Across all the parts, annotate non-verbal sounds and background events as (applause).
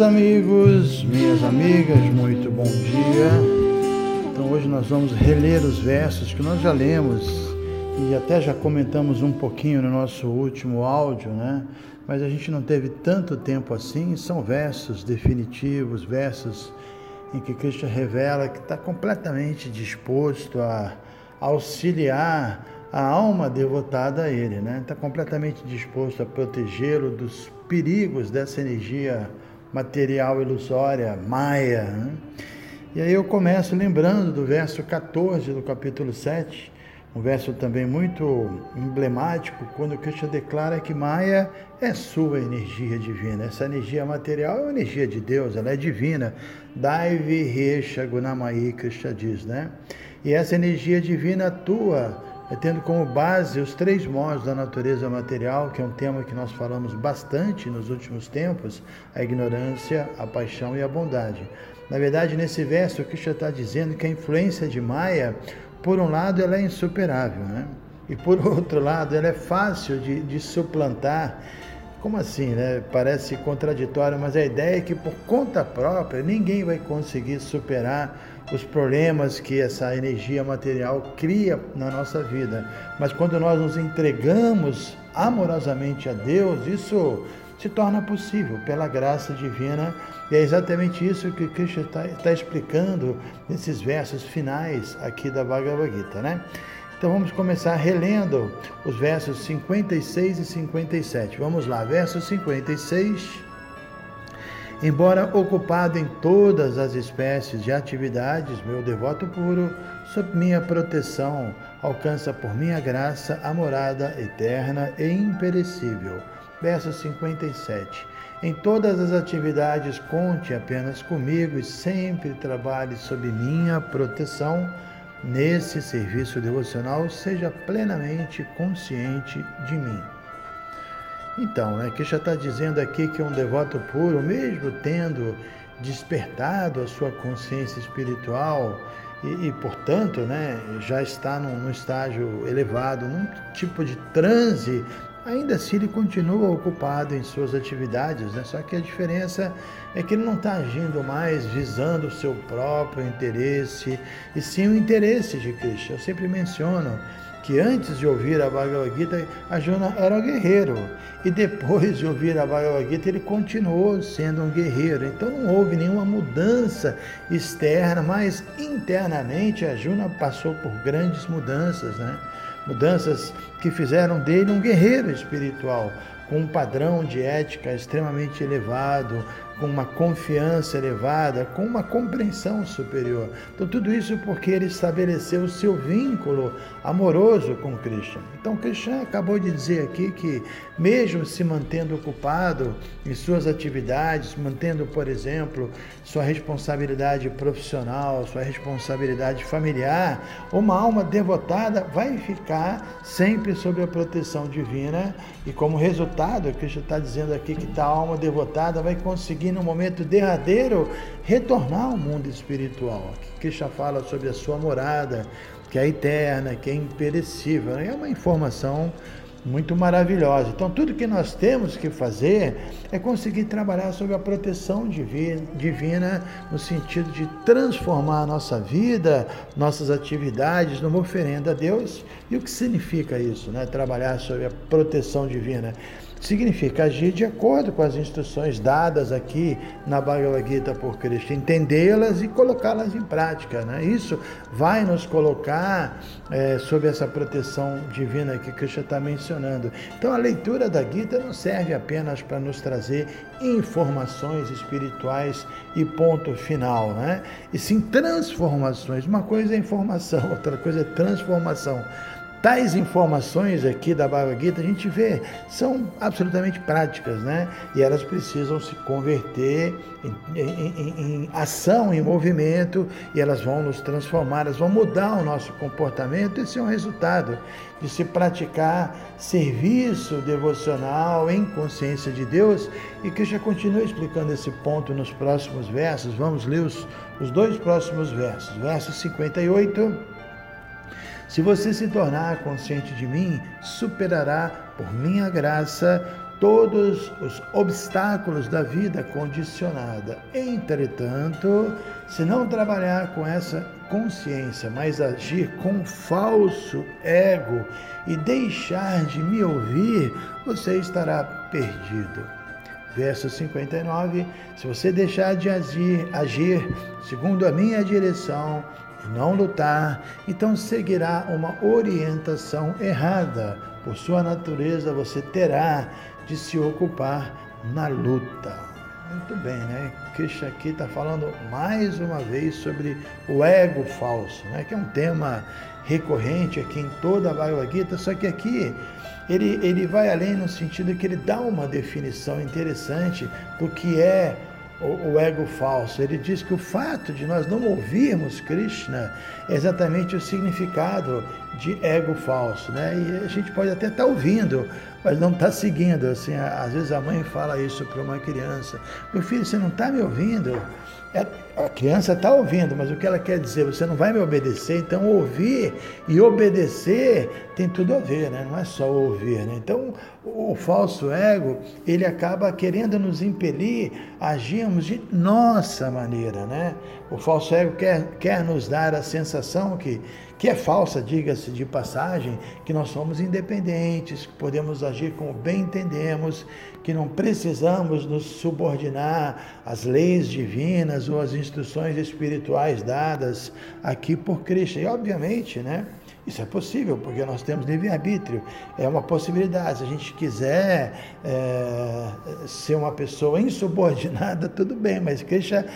Meus amigos, minhas amigas, muito bom dia. Então hoje nós vamos reler os versos que nós já lemos e até já comentamos um pouquinho no nosso último áudio, né? Mas a gente não teve tanto tempo assim. São versos definitivos, versos em que Cristo revela que está completamente disposto a auxiliar a alma devotada a Ele, né? Está completamente disposto a protegê-lo dos perigos dessa energia material ilusória, maia. Né? E aí eu começo lembrando do verso 14 do capítulo 7, um verso também muito emblemático, quando Krishna declara que Maya é sua energia divina. Essa energia material é uma energia de Deus, ela é divina. Daivi Resha Gunamai, Krishna diz, né? E essa energia divina atua é tendo como base os três modos da natureza material, que é um tema que nós falamos bastante nos últimos tempos: a ignorância, a paixão e a bondade. Na verdade, nesse verso, o Krishna está dizendo que a influência de Maya, por um lado, ela é insuperável, né? e por (laughs) outro lado, ela é fácil de, de suplantar. Como assim, né? Parece contraditório, mas a ideia é que por conta própria ninguém vai conseguir superar os problemas que essa energia material cria na nossa vida. Mas quando nós nos entregamos amorosamente a Deus, isso se torna possível pela graça divina. E é exatamente isso que Cristo está, está explicando nesses versos finais aqui da Bhagavad Gita, né? Então vamos começar relendo os versos 56 e 57. Vamos lá, verso 56 Embora ocupado em todas as espécies de atividades, meu devoto puro, sob minha proteção, alcança por minha graça a morada eterna e imperecível. Verso 57. Em todas as atividades, conte apenas comigo e sempre trabalhe sob minha proteção. Nesse serviço devocional, seja plenamente consciente de mim. Então, né, que já está dizendo aqui que um devoto puro, mesmo tendo despertado a sua consciência espiritual e, e portanto, né, já está num, num, estágio elevado, num tipo de transe, ainda assim ele continua ocupado em suas atividades, né? só que a diferença é que ele não está agindo mais visando o seu próprio interesse, e sim o interesse de Cristo. Eu sempre menciono que antes de ouvir a Bhagavad Gita, Arjuna era um guerreiro. E depois de ouvir a Bhagavad Gita, ele continuou sendo um guerreiro. Então não houve nenhuma mudança externa, mas internamente Arjuna passou por grandes mudanças, né? Mudanças que fizeram dele um guerreiro espiritual, com um padrão de ética extremamente elevado, com uma confiança elevada, com uma compreensão superior. Então, tudo isso porque ele estabeleceu o seu vínculo amoroso com Krishna. Então, Krishna acabou de dizer aqui que, mesmo se mantendo ocupado em suas atividades, mantendo, por exemplo, sua responsabilidade profissional, sua responsabilidade familiar, uma alma devotada vai ficar sempre sob a proteção divina e, como resultado, Krishna está dizendo aqui que tal alma devotada vai conseguir no momento derradeiro, retornar ao mundo espiritual. Krishna fala sobre a sua morada, que é eterna, que é imperecível. É uma informação muito maravilhosa. Então, tudo que nós temos que fazer é conseguir trabalhar sob a proteção divina, no sentido de transformar a nossa vida, nossas atividades numa oferenda a Deus. E o que significa isso, né? Trabalhar sob a proteção divina. Significa agir de acordo com as instruções dadas aqui na Bhagavad Gita por Cristo, entendê-las e colocá-las em prática. Né? Isso vai nos colocar é, sob essa proteção divina que Krishna está mencionando. Então, a leitura da Gita não serve apenas para nos trazer informações espirituais e ponto final, né? e sim transformações. Uma coisa é informação, (laughs) outra coisa é transformação. Tais informações aqui da Bhagavad Gita a gente vê são absolutamente práticas, né? E elas precisam se converter em, em, em, ação, em movimento, e elas vão nos transformar, elas vão mudar o nosso comportamento. Esse é um resultado de se praticar serviço devocional em consciência de Deus. E já continua explicando esse ponto nos próximos versos. Vamos ler os, os dois próximos versos. Verso 58 se você se tornar consciente de mim, superará, por minha graça, todos os obstáculos da vida condicionada. Entretanto, se não trabalhar com essa consciência, mas agir com falso ego e deixar de me ouvir, você estará perdido. Verso 59: Se você deixar de agir, agir segundo a minha direção, não lutar, então seguirá uma orientação errada. Por sua natureza, você terá de se ocupar na luta. Muito bem, né? Krishna aqui está falando mais uma vez sobre o ego falso, né? que é um tema recorrente aqui em toda a Bhagavad Gita, só que aqui ele, ele vai além no sentido que ele dá uma definição interessante do que é o, o, ego falso. Ele diz que o fato de nós não ouvirmos Krishna é exatamente o significado de ego falso, né? E a gente pode até estar tá ouvindo, mas não está seguindo. Assim, às vezes a mãe fala isso para uma criança: meu filho, você não está me ouvindo? É, a criança está ouvindo, mas o que ela quer dizer? Você não vai me obedecer, então ouvir e obedecer tem tudo a ver, né? não é só ouvir. Né? Então o, falso ego ele acaba querendo nos impelir a agirmos de nossa maneira. Né? O falso ego quer, quer nos dar a sensação que, que é falsa, diga-se de passagem, que nós somos independentes, que podemos agir como bem entendemos, que não precisamos nos subordinar às leis divinas ou às instruções espirituais dadas aqui por Cristo. E obviamente, né? Isso é possível, porque nós temos livre-arbítrio. É uma possibilidade. Se a gente quiser é, ser uma pessoa insubordinada, (laughs) tudo bem, mas Krishna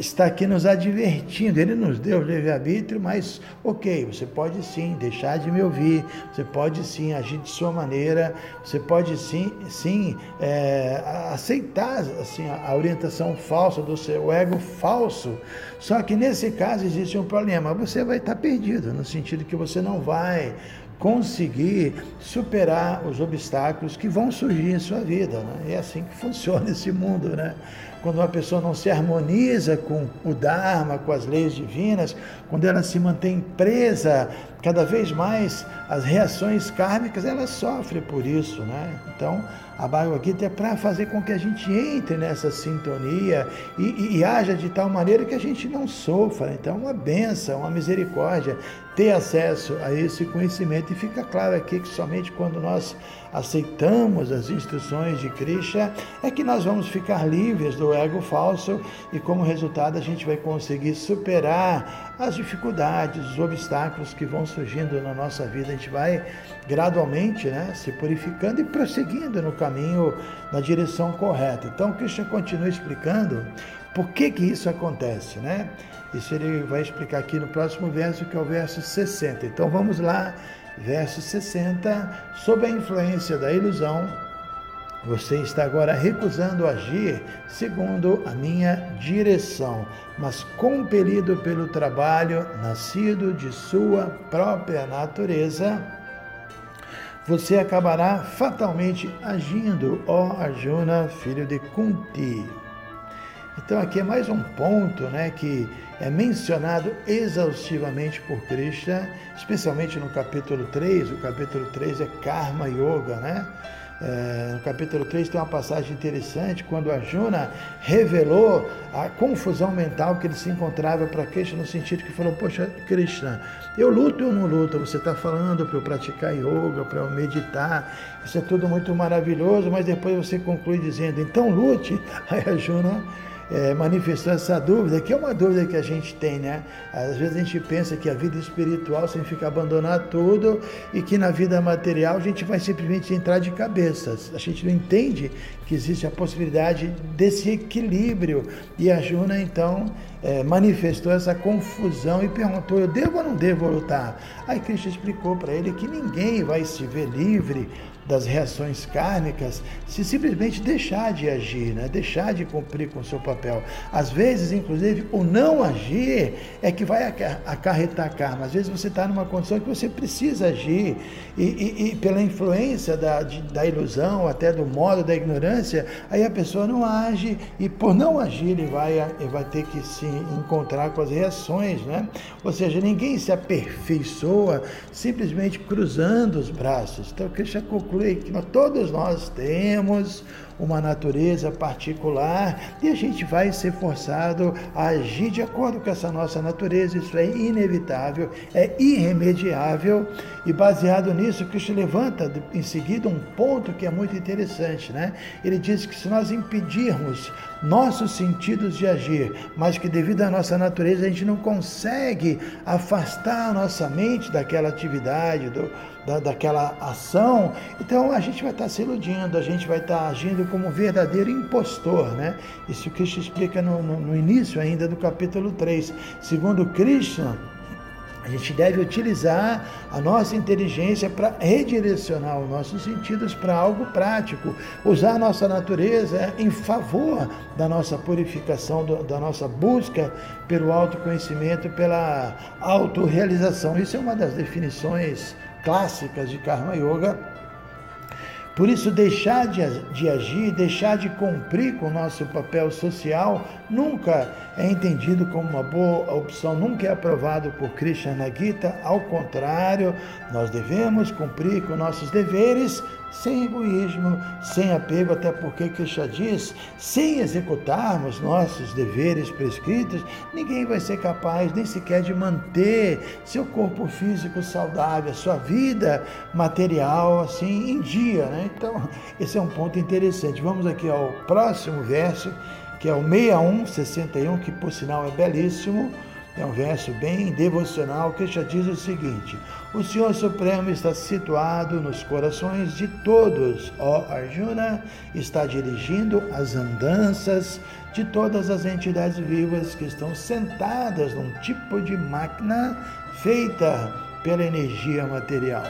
está aqui nos advertindo. Ele nos deu livre-arbítrio, mas ok, você pode sim deixar de me ouvir, você pode sim agir de sua maneira, você pode sim, sim é, aceitar assim, a orientação falsa do seu ego falso. Só que nesse caso existe um problema. Você vai estar perdido, no sentido que você não vai conseguir superar os obstáculos que vão surgir em sua vida. Né? É assim que (laughs) funciona esse mundo. Né? Quando uma pessoa não se harmoniza com o Dharma, com as leis divinas, quando ela se mantém presa cada vez mais às reações kármicas, ela sofre por isso. Né? Então, a Bhagavad Gita é para fazer com que a gente entre nessa sintonia e, e, e, haja de tal maneira que a gente não sofra. Então, uma benção, uma misericórdia, ter acesso a esse conhecimento. E fica claro aqui que somente quando nós aceitamos as instruções de Krishna é que nós vamos ficar livres do ego falso e, como resultado, a gente vai conseguir superar as dificuldades, os obstáculos que vão surgindo na nossa vida. A gente vai gradualmente né, se purificando e prosseguindo no caminho na direção correta. Então, Krishna continua explicando por que, que isso acontece, né? Isso ele vai explicar aqui no próximo verso, que é o verso 60. Então vamos lá, verso 60. Sob a influência da ilusão, você está agora recusando agir segundo a minha direção, mas compelido pelo trabalho nascido de sua própria natureza, você acabará fatalmente agindo, ó Arjuna, filho de Kunti. Então aqui é mais um ponto né, que é mencionado exaustivamente por Krishna, especialmente no capítulo 3. O capítulo 3 é Karma Yoga, né? É, no capítulo 3 tem uma passagem interessante quando Arjuna revelou a confusão mental que ele se encontrava para Krishna, no sentido que falou: Poxa, Krishna, eu luto ou não luto? Você está falando para eu praticar yoga, para eu meditar, isso é tudo muito maravilhoso, mas depois você conclui dizendo: Então lute. (laughs) Aí Arjuna é, manifestou essa dúvida, que é uma dúvida que a gente tem, né? Às vezes a gente pensa que a vida espiritual significa abandonar tudo e que na vida material a gente vai simplesmente entrar de cabeças. A gente não entende que existe a possibilidade desse equilíbrio. E a Juna, então, é, manifestou essa confusão e perguntou: Eu devo ou não devo lutar? Aí Cristo explicou para ele que ninguém vai se ver livre das reações kármicas se simplesmente deixar de agir, né? deixar de cumprir com o seu papel. Às vezes, inclusive, o não agir é que vai acarretar karma. Às vezes você está numa condição que você precisa agir e, e, e pela influência da, de, da ilusão, até do modo da ignorância, aí a pessoa não age e por não agir ele vai, ele vai ter que se encontrar com as reações. Né? Ou seja, ninguém se aperfeiçoa simplesmente cruzando os braços. Então, Krishna conclui que nós, todos nós temos uma natureza particular e a gente vai ser forçado a agir de acordo com essa nossa natureza. Isso é inevitável, é irremediável e baseado nisso, Cristo levanta em seguida um ponto que é muito interessante, né? Ele diz que se nós impedirmos nossos sentidos de agir, mas que devido à nossa natureza a gente não consegue afastar a nossa mente daquela atividade, do, da, daquela ação, então a gente vai estar se iludindo, a gente vai estar agindo como um verdadeiro impostor, né? Isso Cristo explica no, no, no início ainda do capítulo 3. Segundo Krishna, a gente deve utilizar a nossa inteligência para redirecionar os nossos sentidos para algo prático, usar a nossa natureza em favor da nossa purificação, da nossa busca pelo autoconhecimento, pela autorrealização. Isso é uma das definições clássicas de Karma Yoga por isso, deixar de, agir, deixar de cumprir com o nosso papel social nunca é entendido como uma boa opção, nunca é aprovado por Krishna Gita. Ao contrário, nós devemos cumprir com nossos deveres sem egoísmo, sem apego, até porque Krishna diz, sem executarmos nossos deveres prescritos, ninguém vai ser capaz nem sequer de manter seu corpo físico saudável, sua vida material assim em dia, né? Então, (laughs) esse é um ponto interessante. Vamos aqui ao próximo verso, que é o 6161, que por sinal é belíssimo é um verso bem devocional que já diz o seguinte: O Senhor Supremo está situado nos corações de todos. Ó Arjuna está dirigindo as andanças de todas as entidades vivas que estão sentadas num tipo de máquina feita pela energia material.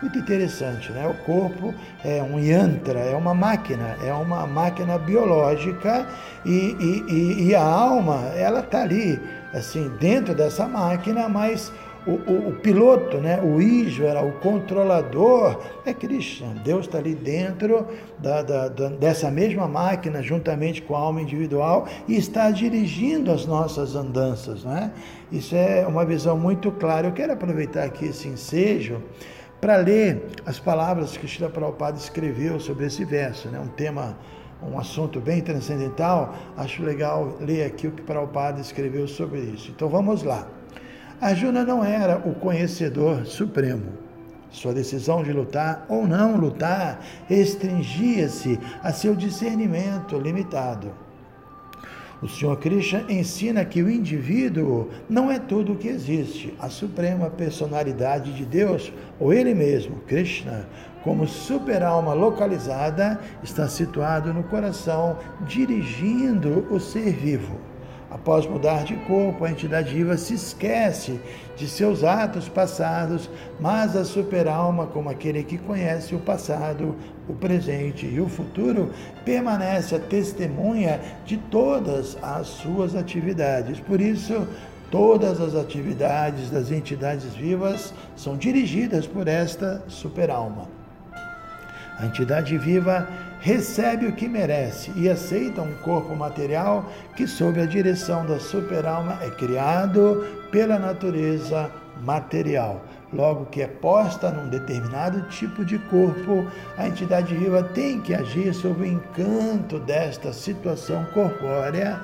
Muito interessante, né? O corpo é um yantra, é uma máquina, é uma máquina biológica e, e, e, e a alma, ela está ali assim, dentro dessa máquina, mas o, o, o, piloto, né, o Ishvara, o controlador, é Krishna. Deus está ali dentro da, da, da, dessa mesma máquina, juntamente com a alma individual, e está dirigindo as nossas andanças. Né? Isso é uma visão muito clara. Eu quero aproveitar aqui esse ensejo para ler as palavras que Shila Prabhupada escreveu sobre esse verso, né? um tema um assunto bem transcendental, acho legal ler aqui o que Prabhupada escreveu sobre isso. Então vamos lá. Arjuna não era o conhecedor supremo. Sua decisão de lutar ou não lutar restringia-se a seu discernimento limitado. O Senhor Krishna ensina que o indivíduo não é tudo o que existe. A suprema personalidade de Deus, ou Ele mesmo, Krishna, como super-alma localizada, está situado no coração, dirigindo o ser vivo. Após mudar de corpo, a entidade viva se esquece de seus atos passados, mas a superalma, como aquele que conhece o passado, o presente e o futuro, permanece a testemunha de todas as suas atividades. Por isso, todas as atividades das entidades vivas são dirigidas por esta superalma. A entidade viva recebe o que merece e aceita um corpo material que, sob a direção da superalma, é criado pela natureza material. logo que é posta num determinado tipo de corpo, a entidade viva tem que agir sob o encanto desta situação corpórea.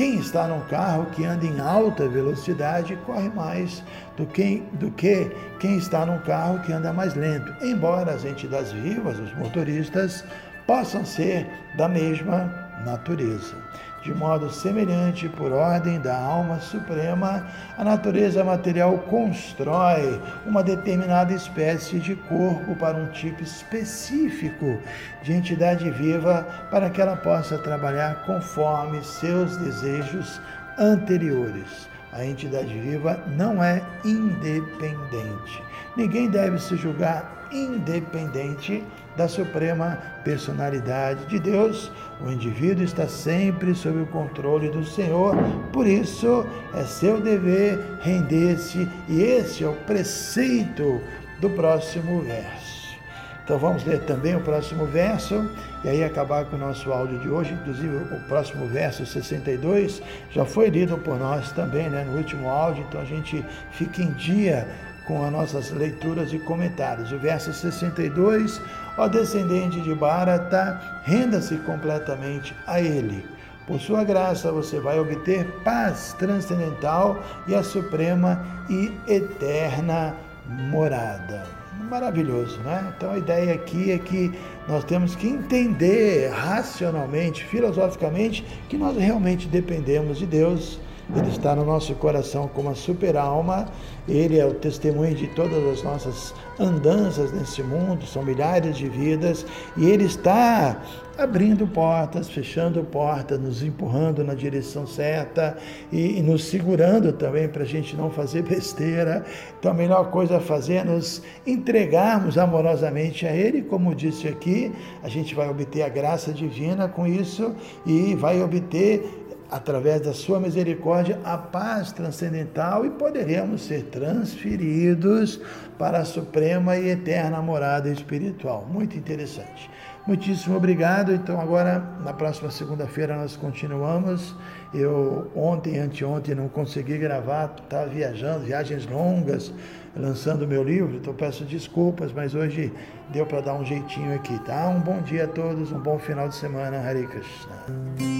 Quem está num carro que anda em alta velocidade corre mais do que, do que quem está num carro que anda mais lento, embora as entidades vivas, os motoristas, possam ser da mesma natureza. De modo semelhante, por ordem da alma suprema, a natureza material constrói uma determinada espécie de corpo para um tipo específico de entidade viva para que ela possa trabalhar conforme seus desejos anteriores. A entidade viva não é independente. Ninguém deve se julgar independente da suprema personalidade de Deus. O indivíduo está sempre sob o controle do Senhor, por isso é seu dever render-se, e esse é o preceito do próximo verso. Então vamos ler também o próximo verso e aí acabar com o nosso áudio de hoje. Inclusive o próximo verso 62 já foi lido por nós também, né, no último áudio, então a gente fica em dia com as nossas leituras e comentários. O verso 62, ó descendente de Barata, renda-se completamente a ele. Por sua graça você vai obter paz transcendental e a suprema e eterna morada. Maravilhoso, né? Então a ideia aqui é que nós temos que entender racionalmente, filosoficamente, que nós realmente dependemos de Deus ele está no nosso coração como a super-alma, Ele é o testemunho de todas as nossas andanças nesse mundo, são milhares de vidas, e Ele está abrindo portas, fechando portas, nos empurrando na direção certa e, e nos segurando também para a gente não fazer besteira. Então a melhor coisa a fazer é nos entregarmos amorosamente a Ele, como disse aqui, a gente vai obter a graça divina com isso e vai obter através da sua misericórdia, a paz transcendental e poderemos ser transferidos para a suprema e eterna morada espiritual. Muito interessante. Muitíssimo obrigado. Então, agora, na próxima segunda-feira, nós continuamos. Eu, ontem, anteontem, não consegui gravar, estava viajando, viagens longas, lançando meu livro, então peço desculpas, mas hoje deu para dar um jeitinho aqui, tá? Um bom dia a todos, um bom final de semana, Hare Krishna.